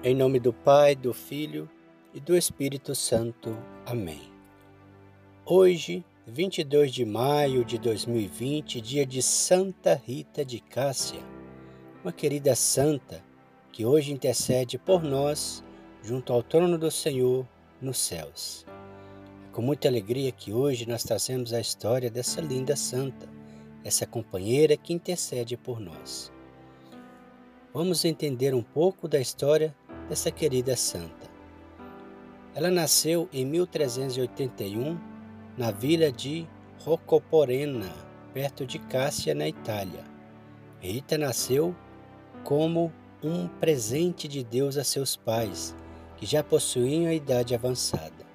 Em nome do Pai, do Filho e do Espírito Santo. Amém. Hoje, 22 de maio de 2020, dia de Santa Rita de Cássia, uma querida santa que hoje intercede por nós junto ao trono do Senhor nos céus. É com muita alegria que hoje nós trazemos a história dessa linda santa, essa companheira que intercede por nós. Vamos entender um pouco da história dessa querida santa. Ela nasceu em 1381 na vila de Roccoporena, perto de Cássia, na Itália. Rita nasceu como um presente de Deus a seus pais, que já possuíam a idade avançada.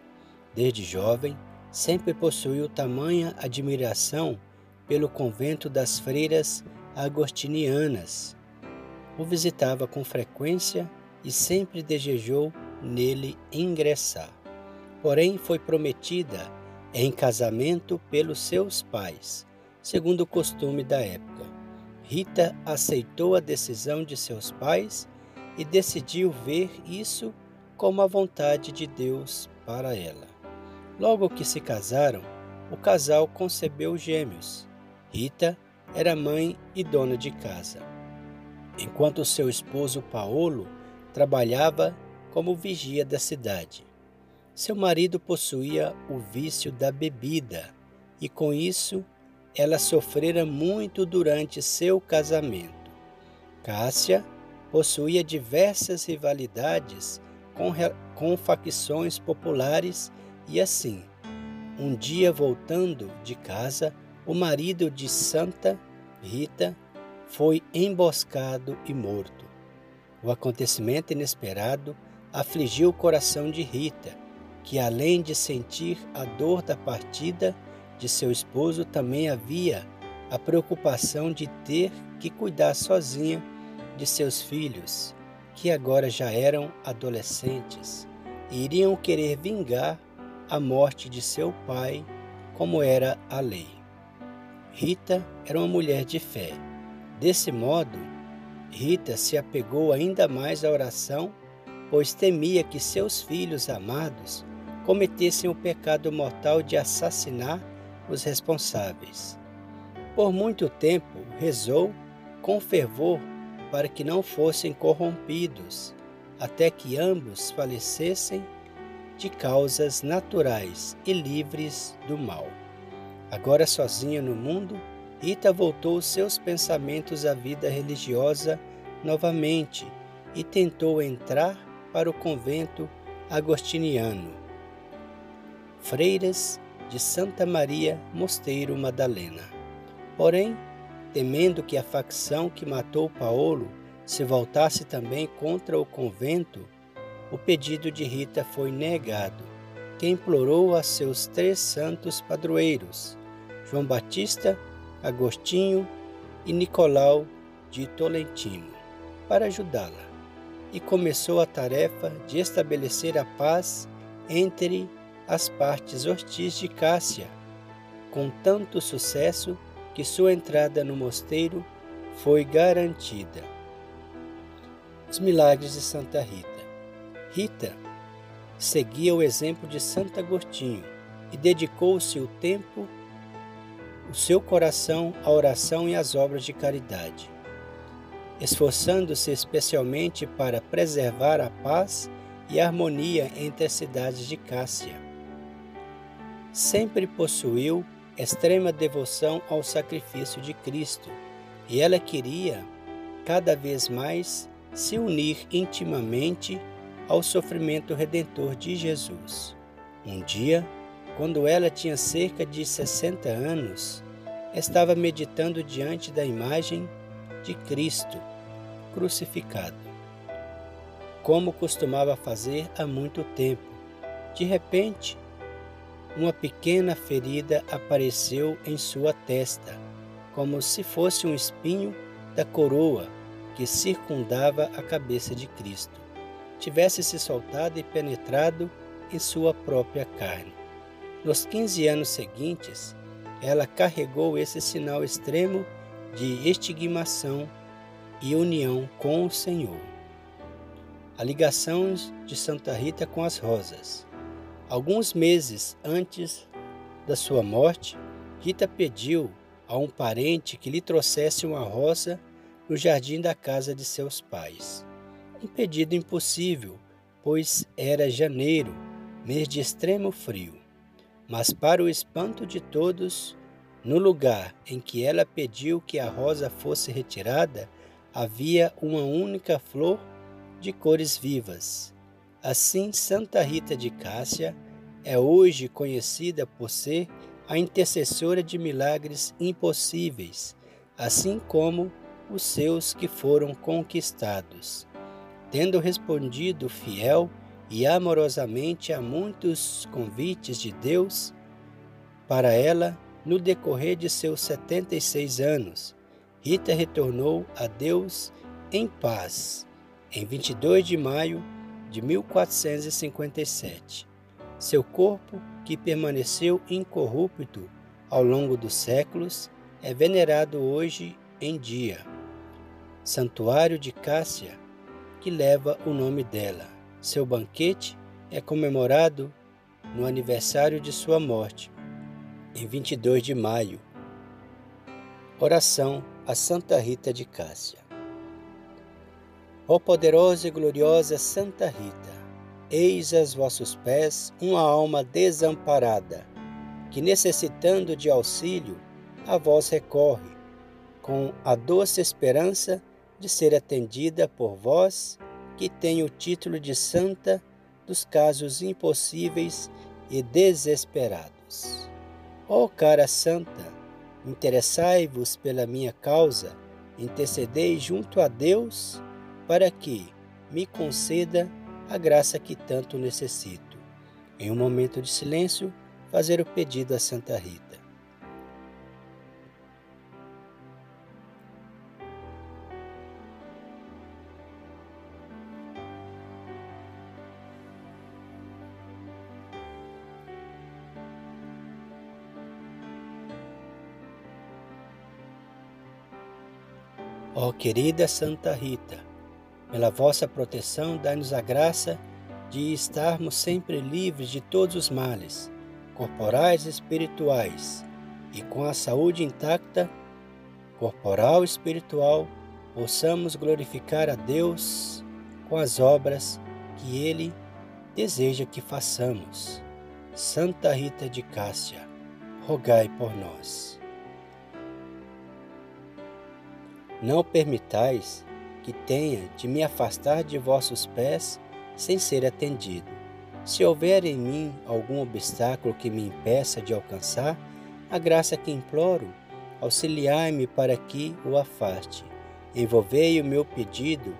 Desde jovem, sempre possuiu tamanha admiração pelo convento das freiras agostinianas. O visitava com frequência e sempre desejou nele ingressar. Porém, foi prometida em casamento pelos seus pais, segundo o costume da época. Rita aceitou a decisão de seus pais e decidiu ver isso como a vontade de Deus para ela. Logo que se casaram, o casal concebeu gêmeos. Rita era mãe e dona de casa, enquanto seu esposo Paulo trabalhava como vigia da cidade. Seu marido possuía o vício da bebida e, com isso, ela sofrera muito durante seu casamento. Cássia possuía diversas rivalidades com, com facções populares e, assim, um dia voltando de casa, o marido de Santa Rita foi emboscado e morto. O acontecimento inesperado afligiu o coração de Rita, que além de sentir a dor da partida de seu esposo, também havia a preocupação de ter que cuidar sozinha de seus filhos, que agora já eram adolescentes e iriam querer vingar a morte de seu pai, como era a lei. Rita era uma mulher de fé. Desse modo, Rita se apegou ainda mais à oração, pois temia que seus filhos amados cometessem o pecado mortal de assassinar os responsáveis. Por muito tempo rezou com fervor para que não fossem corrompidos, até que ambos falecessem de causas naturais e livres do mal. Agora sozinha no mundo, Rita voltou seus pensamentos à vida religiosa novamente e tentou entrar para o convento agostiniano. Freiras de Santa Maria Mosteiro Madalena. Porém, temendo que a facção que matou Paulo se voltasse também contra o convento, o pedido de Rita foi negado, que implorou a seus três santos padroeiros, João Batista, Agostinho e Nicolau de Tolentino para ajudá-la e começou a tarefa de estabelecer a paz entre as partes hostis de Cássia, com tanto sucesso que sua entrada no mosteiro foi garantida. Os milagres de Santa Rita. Rita seguia o exemplo de Santo Agostinho e dedicou-se o tempo o seu coração à oração e às obras de caridade, esforçando-se especialmente para preservar a paz e a harmonia entre as cidades de Cássia. Sempre possuiu extrema devoção ao sacrifício de Cristo e ela queria, cada vez mais, se unir intimamente ao sofrimento redentor de Jesus. Um dia, quando ela tinha cerca de 60 anos, estava meditando diante da imagem de Cristo crucificado, como costumava fazer há muito tempo. De repente, uma pequena ferida apareceu em sua testa, como se fosse um espinho da coroa que circundava a cabeça de Cristo, tivesse se soltado e penetrado em sua própria carne. Nos 15 anos seguintes, ela carregou esse sinal extremo de estigmação e união com o Senhor. a ligação de Santa Rita com as rosas. Alguns meses antes da sua morte, Rita pediu a um parente que lhe trouxesse uma rosa no jardim da casa de seus pais. Um pedido impossível, pois era janeiro, mês de extremo frio. Mas, para o espanto de todos, no lugar em que ela pediu que a rosa fosse retirada, havia uma única flor de cores vivas. Assim, Santa Rita de Cássia é hoje conhecida por ser a intercessora de milagres impossíveis, assim como os seus que foram conquistados. Tendo respondido fiel e amorosamente a muitos convites de Deus para ela no decorrer de seus 76 anos, Rita retornou a Deus em paz em 22 de maio de 1457. Seu corpo, que permaneceu incorrupto ao longo dos séculos, é venerado hoje em dia. Santuário de Cássia, que leva o nome dela. Seu banquete é comemorado no aniversário de sua morte, em 22 de maio. Oração a Santa Rita de Cássia. Ó poderosa e gloriosa Santa Rita, eis aos vossos pés uma alma desamparada, que necessitando de auxílio, a vós recorre, com a doce esperança de ser atendida por vós, que tem o título de Santa dos casos impossíveis e desesperados. Ó cara Santa, interessai-vos pela minha causa, intercedei junto a Deus para que me conceda a graça que tanto necessito. Em um momento de silêncio, fazer o pedido a Santa Rita. Querida Santa Rita, pela vossa proteção, dai-nos a graça de estarmos sempre livres de todos os males, corporais e espirituais, e com a saúde intacta, corporal e espiritual, possamos glorificar a Deus com as obras que Ele deseja que façamos. Santa Rita de Cássia, rogai por nós. Não permitais que tenha de me afastar de vossos pés sem ser atendido. Se houver em mim algum obstáculo que me impeça de alcançar a graça que imploro, auxiliai-me para que o afaste. Envolvei o meu pedido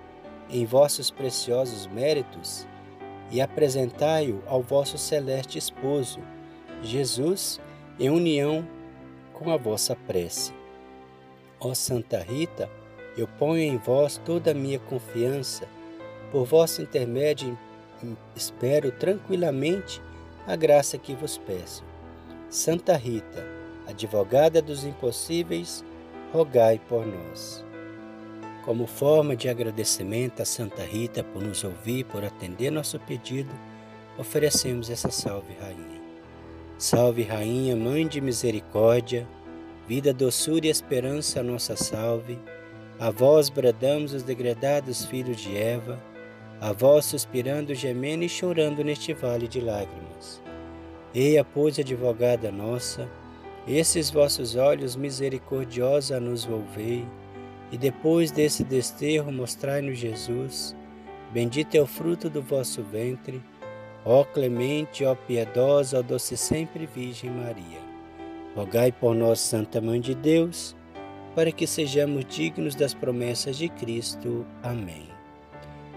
em vossos preciosos méritos e apresentai-o ao vosso celeste esposo, Jesus, em união com a vossa prece. Ó Santa Rita, eu ponho em vós toda a minha confiança. Por vosso intermédio espero tranquilamente a graça que vos peço. Santa Rita, advogada dos impossíveis, rogai por nós. Como forma de agradecimento a Santa Rita por nos ouvir, por atender nosso pedido, oferecemos essa salve, Rainha. Salve, Rainha, Mãe de Misericórdia, vida, doçura e esperança, nossa salve. A vós bradamos os degredados filhos de Eva, a vós suspirando, gemendo e chorando neste vale de lágrimas. Eia, pois, advogada nossa, esses vossos olhos misericordiosos a nos volvei, e depois desse desterro mostrai-nos Jesus, bendito é o fruto do vosso ventre, ó clemente, ó piedosa, ó doce sempre Virgem Maria. Rogai por nós, Santa Mãe de Deus, para que sejamos dignos das promessas de Cristo. Amém.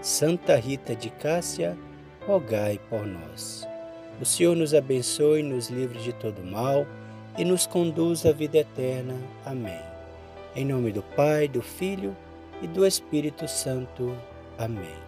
Santa Rita de Cássia, rogai por nós. O Senhor nos abençoe, nos livre de todo mal e nos conduz à vida eterna. Amém. Em nome do Pai, do Filho e do Espírito Santo. Amém.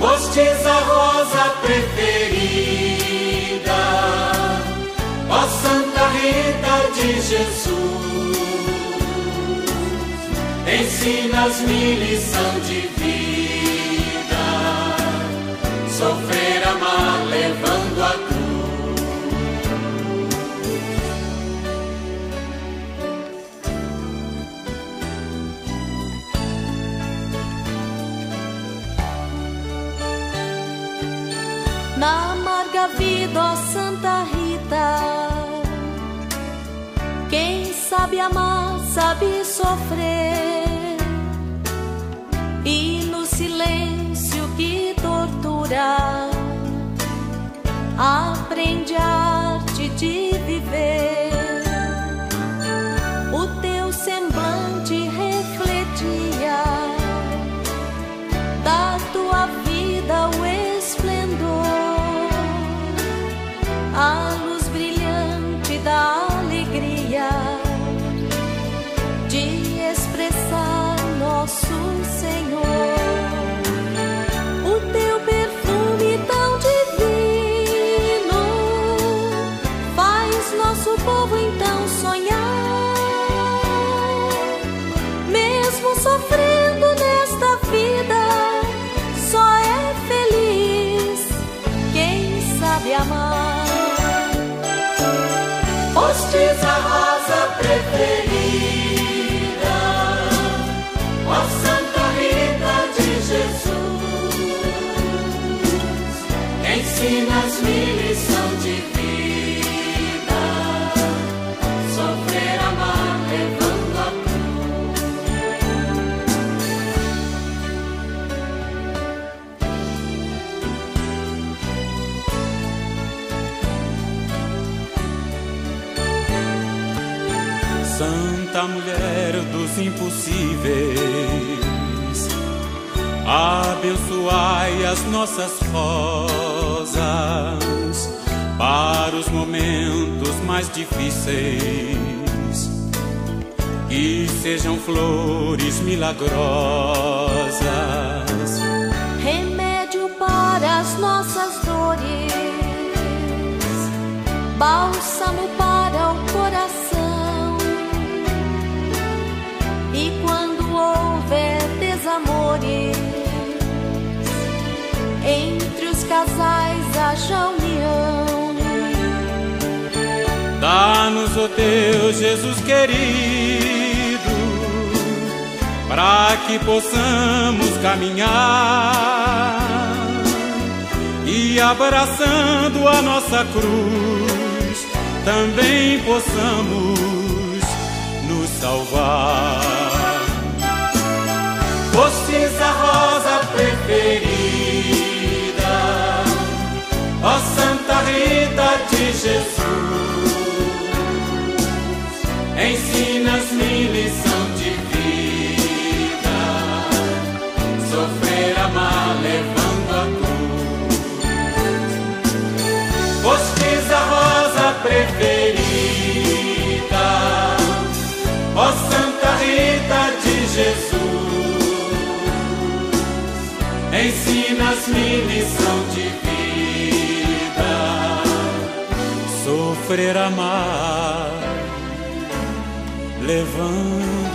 Fostes a rosa preferida, ó Santa Rita de Jesus. Ensina-me lição de vida, sofrer, sabe sofrer, e no silêncio que tortura, aprende a arte de viver. Abençoai as nossas rosas para os momentos mais difíceis, que sejam flores milagrosas. remédio para as nossas dores, bálsamo para o Deus Jesus querido, para que possamos caminhar e abraçando a nossa cruz, também possamos nos salvar. Fostes a rosa preferida, ó Santa Rita de Jesus. Preferida, ó Santa Rita de Jesus. Ensinas-me lição de vida, Sofrer, amar, levando